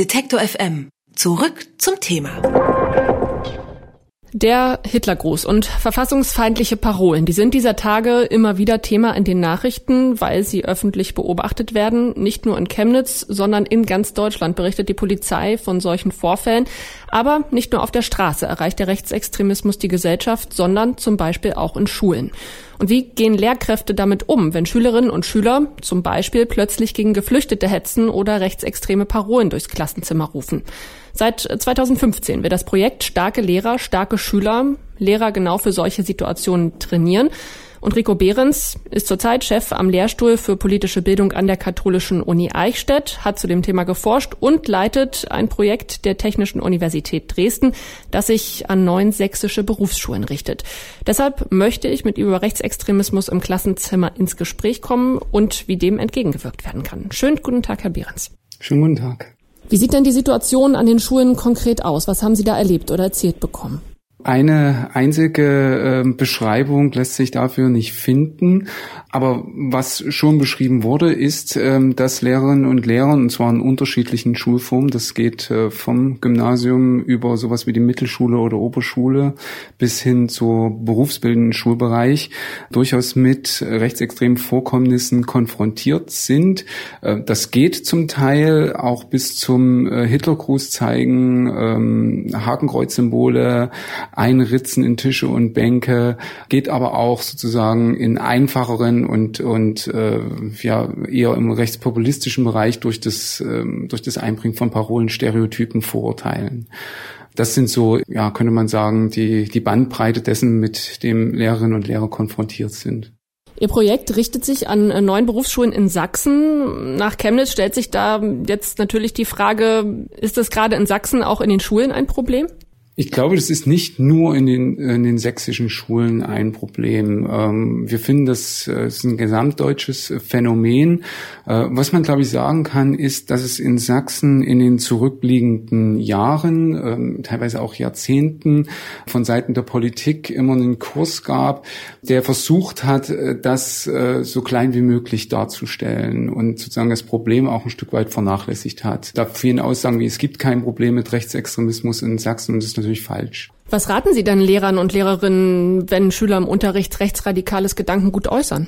Detektor FM. Zurück zum Thema. Der Hitlergruß und verfassungsfeindliche Parolen, die sind dieser Tage immer wieder Thema in den Nachrichten, weil sie öffentlich beobachtet werden. Nicht nur in Chemnitz, sondern in ganz Deutschland berichtet die Polizei von solchen Vorfällen. Aber nicht nur auf der Straße erreicht der Rechtsextremismus die Gesellschaft, sondern zum Beispiel auch in Schulen. Und wie gehen Lehrkräfte damit um, wenn Schülerinnen und Schüler zum Beispiel plötzlich gegen Geflüchtete hetzen oder rechtsextreme Parolen durchs Klassenzimmer rufen? Seit 2015 wird das Projekt Starke Lehrer, starke Schüler, Lehrer genau für solche Situationen trainieren. Und Rico Behrens ist zurzeit Chef am Lehrstuhl für politische Bildung an der Katholischen Uni Eichstätt, hat zu dem Thema geforscht und leitet ein Projekt der Technischen Universität Dresden, das sich an neun sächsische Berufsschulen richtet. Deshalb möchte ich mit ihm über Rechtsextremismus im Klassenzimmer ins Gespräch kommen und wie dem entgegengewirkt werden kann. Schönen guten Tag, Herr Behrens. Schönen guten Tag. Wie sieht denn die Situation an den Schulen konkret aus? Was haben Sie da erlebt oder erzählt bekommen? Eine einzige äh, Beschreibung lässt sich dafür nicht finden. Aber was schon beschrieben wurde, ist, ähm, dass Lehrerinnen und Lehrer, und zwar in unterschiedlichen Schulformen, das geht äh, vom Gymnasium über sowas wie die Mittelschule oder Oberschule bis hin zur berufsbildenden Schulbereich, durchaus mit rechtsextremen Vorkommnissen konfrontiert sind. Äh, das geht zum Teil auch bis zum äh, Hitlergruß zeigen, ähm, Hakenkreuzsymbole, Einritzen in Tische und Bänke, geht aber auch sozusagen in einfacheren und und äh, ja eher im rechtspopulistischen Bereich durch das äh, durch das Einbringen von Parolen, Stereotypen, Vorurteilen. Das sind so, ja, könnte man sagen, die die Bandbreite dessen, mit dem Lehrerinnen und Lehrer konfrontiert sind. Ihr Projekt richtet sich an äh, neun Berufsschulen in Sachsen. Nach Chemnitz stellt sich da jetzt natürlich die Frage, ist das gerade in Sachsen auch in den Schulen ein Problem? Ich glaube, das ist nicht nur in den, in den sächsischen Schulen ein Problem. Ähm, wir finden, das äh, ist ein gesamtdeutsches Phänomen. Äh, was man, glaube ich, sagen kann, ist, dass es in Sachsen in den zurückliegenden Jahren, ähm, teilweise auch Jahrzehnten, von Seiten der Politik immer einen Kurs gab, der versucht hat, äh, das so klein wie möglich darzustellen und sozusagen das Problem auch ein Stück weit vernachlässigt hat. Da vielen Aussagen wie es gibt kein Problem mit Rechtsextremismus in Sachsen und das ist natürlich natürlich falsch. Was raten Sie dann Lehrern und Lehrerinnen, wenn Schüler im Unterricht rechtsradikales Gedankengut äußern?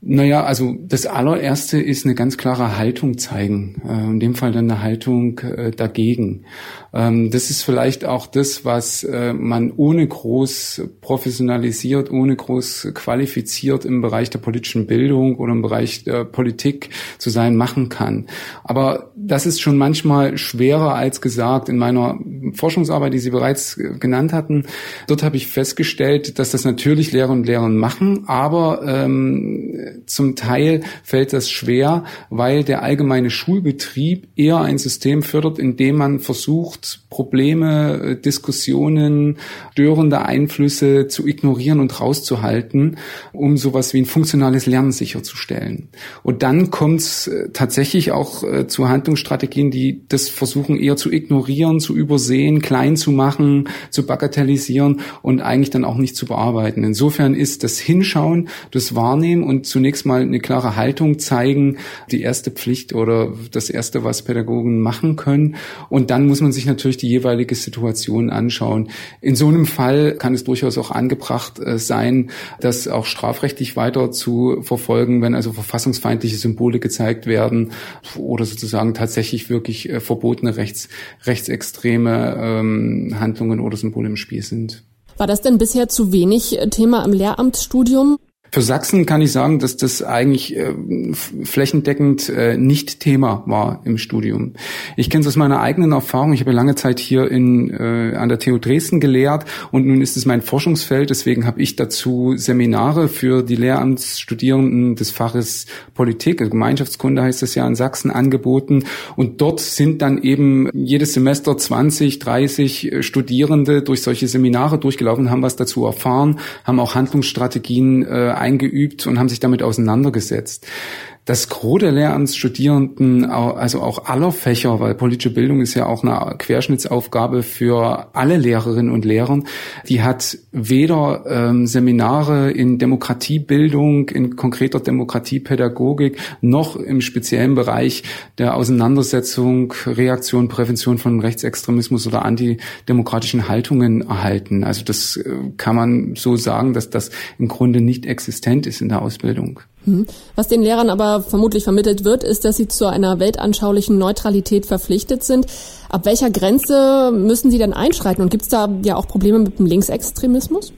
Naja, also das allererste ist eine ganz klare Haltung zeigen. Äh, in dem Fall dann eine Haltung äh, dagegen. Ähm, das ist vielleicht auch das, was äh, man ohne groß professionalisiert, ohne groß qualifiziert im Bereich der politischen Bildung oder im Bereich der Politik zu sein machen kann. Aber das ist schon manchmal schwerer als gesagt. In meiner Forschungsarbeit, die Sie bereits genannt hatten, dort habe ich festgestellt, dass das natürlich Lehrer und Lehrer machen, aber ähm, zum Teil fällt das schwer, weil der allgemeine Schulbetrieb eher ein System fördert, in dem man versucht, Probleme, äh, Diskussionen, störende Einflüsse zu ignorieren und rauszuhalten, um sowas wie ein funktionales Lernen sicherzustellen. Und dann kommt es äh, tatsächlich auch äh, zu Handlungsstrategien, die das versuchen eher zu ignorieren, zu übersehen, klein zu machen, zu bagatellisieren und eigentlich dann auch nicht zu bearbeiten. Insofern ist das Hinschauen, das Wahrnehmen und zu zunächst mal eine klare Haltung zeigen, die erste Pflicht oder das erste, was Pädagogen machen können. Und dann muss man sich natürlich die jeweilige Situation anschauen. In so einem Fall kann es durchaus auch angebracht äh, sein, das auch strafrechtlich weiter zu verfolgen, wenn also verfassungsfeindliche Symbole gezeigt werden oder sozusagen tatsächlich wirklich äh, verbotene rechts, rechtsextreme ähm, Handlungen oder Symbole im Spiel sind. War das denn bisher zu wenig äh, Thema im Lehramtsstudium? Für Sachsen kann ich sagen, dass das eigentlich äh, flächendeckend äh, nicht Thema war im Studium. Ich kenne es aus meiner eigenen Erfahrung. Ich habe lange Zeit hier in, äh, an der TU Dresden gelehrt und nun ist es mein Forschungsfeld. Deswegen habe ich dazu Seminare für die Lehramtsstudierenden des Faches Politik, also Gemeinschaftskunde heißt es ja in Sachsen, angeboten. Und dort sind dann eben jedes Semester 20, 30 Studierende durch solche Seminare durchgelaufen, haben was dazu erfahren, haben auch Handlungsstrategien äh, eingeübt und haben sich damit auseinandergesetzt. Das Gros der Lehramtsstudierenden, also auch aller Fächer, weil politische Bildung ist ja auch eine Querschnittsaufgabe für alle Lehrerinnen und Lehrer, die hat weder ähm, Seminare in Demokratiebildung, in konkreter Demokratiepädagogik, noch im speziellen Bereich der Auseinandersetzung, Reaktion, Prävention von Rechtsextremismus oder antidemokratischen Haltungen erhalten. Also das äh, kann man so sagen, dass das im Grunde nicht existent ist in der Ausbildung. Hm. Was den Lehrern aber vermutlich vermittelt wird, ist, dass sie zu einer weltanschaulichen Neutralität verpflichtet sind. Ab welcher Grenze müssen sie denn einschreiten? Und gibt es da ja auch Probleme mit dem Linksextremismus?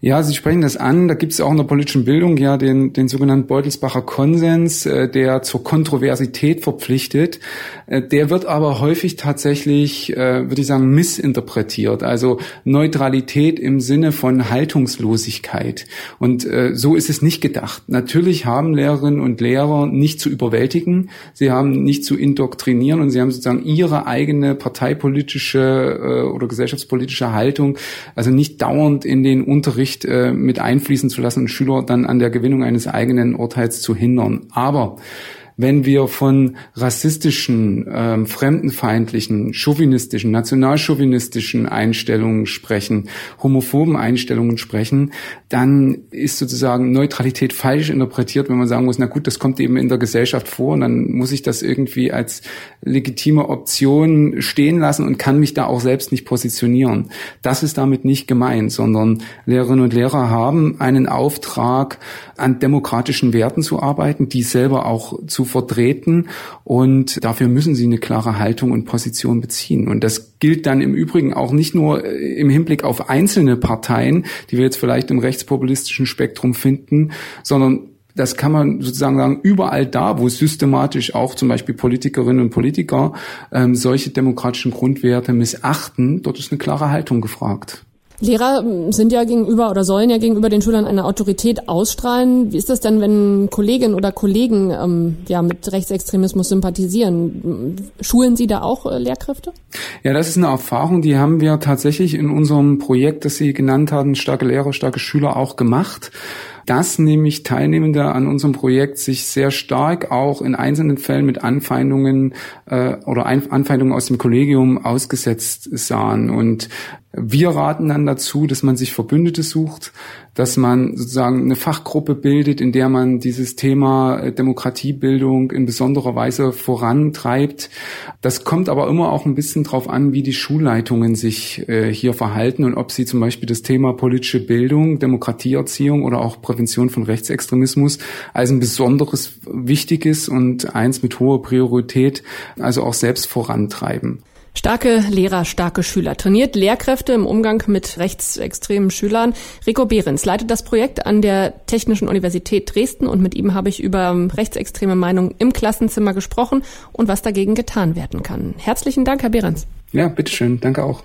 Ja, Sie sprechen das an. Da gibt es auch in der politischen Bildung ja den, den sogenannten Beutelsbacher Konsens, äh, der zur Kontroversität verpflichtet. Äh, der wird aber häufig tatsächlich, äh, würde ich sagen, missinterpretiert. Also Neutralität im Sinne von Haltungslosigkeit. Und äh, so ist es nicht gedacht. Natürlich haben Lehrerinnen und Lehrer nicht zu überwältigen. Sie haben nicht zu indoktrinieren und sie haben sozusagen ihre eigene parteipolitische äh, oder gesellschaftspolitische Haltung, also nicht dauernd in den Unterricht Unterricht äh, mit einfließen zu lassen und Schüler dann an der Gewinnung eines eigenen Urteils zu hindern. Aber wenn wir von rassistischen, ähm, fremdenfeindlichen, chauvinistischen, nationalchauvinistischen Einstellungen sprechen, homophoben Einstellungen sprechen, dann ist sozusagen Neutralität falsch interpretiert, wenn man sagen muss, na gut, das kommt eben in der Gesellschaft vor und dann muss ich das irgendwie als legitime Option stehen lassen und kann mich da auch selbst nicht positionieren. Das ist damit nicht gemeint, sondern Lehrerinnen und Lehrer haben einen Auftrag, an demokratischen Werten zu arbeiten, die selber auch zu vertreten und dafür müssen sie eine klare Haltung und Position beziehen. Und das gilt dann im Übrigen auch nicht nur äh, im Hinblick auf einzelne Parteien, die wir jetzt vielleicht im rechtspopulistischen Spektrum finden, sondern das kann man sozusagen sagen, überall da, wo systematisch auch zum Beispiel Politikerinnen und Politiker ähm, solche demokratischen Grundwerte missachten, dort ist eine klare Haltung gefragt. Lehrer sind ja gegenüber oder sollen ja gegenüber den Schülern eine Autorität ausstrahlen. Wie ist das denn, wenn Kolleginnen oder Kollegen ähm, ja mit Rechtsextremismus sympathisieren? Schulen Sie da auch äh, Lehrkräfte? Ja, das ist eine Erfahrung, die haben wir tatsächlich in unserem Projekt, das Sie genannt haben, starke Lehrer, starke Schüler auch gemacht dass nämlich Teilnehmende an unserem Projekt sich sehr stark auch in einzelnen Fällen mit Anfeindungen äh, oder Anfeindungen aus dem Kollegium ausgesetzt sahen. Und wir raten dann dazu, dass man sich Verbündete sucht, dass man sozusagen eine Fachgruppe bildet, in der man dieses Thema äh, Demokratiebildung in besonderer Weise vorantreibt. Das kommt aber immer auch ein bisschen drauf an, wie die Schulleitungen sich äh, hier verhalten und ob sie zum Beispiel das Thema politische Bildung, Demokratieerziehung oder auch Prävention von Rechtsextremismus als ein besonderes wichtiges und eins mit hoher Priorität also auch selbst vorantreiben. Starke Lehrer, starke Schüler. Trainiert Lehrkräfte im Umgang mit rechtsextremen Schülern. Rico Behrens leitet das Projekt an der Technischen Universität Dresden und mit ihm habe ich über rechtsextreme Meinungen im Klassenzimmer gesprochen und was dagegen getan werden kann. Herzlichen Dank, Herr Behrens. Ja, bitteschön. Danke auch.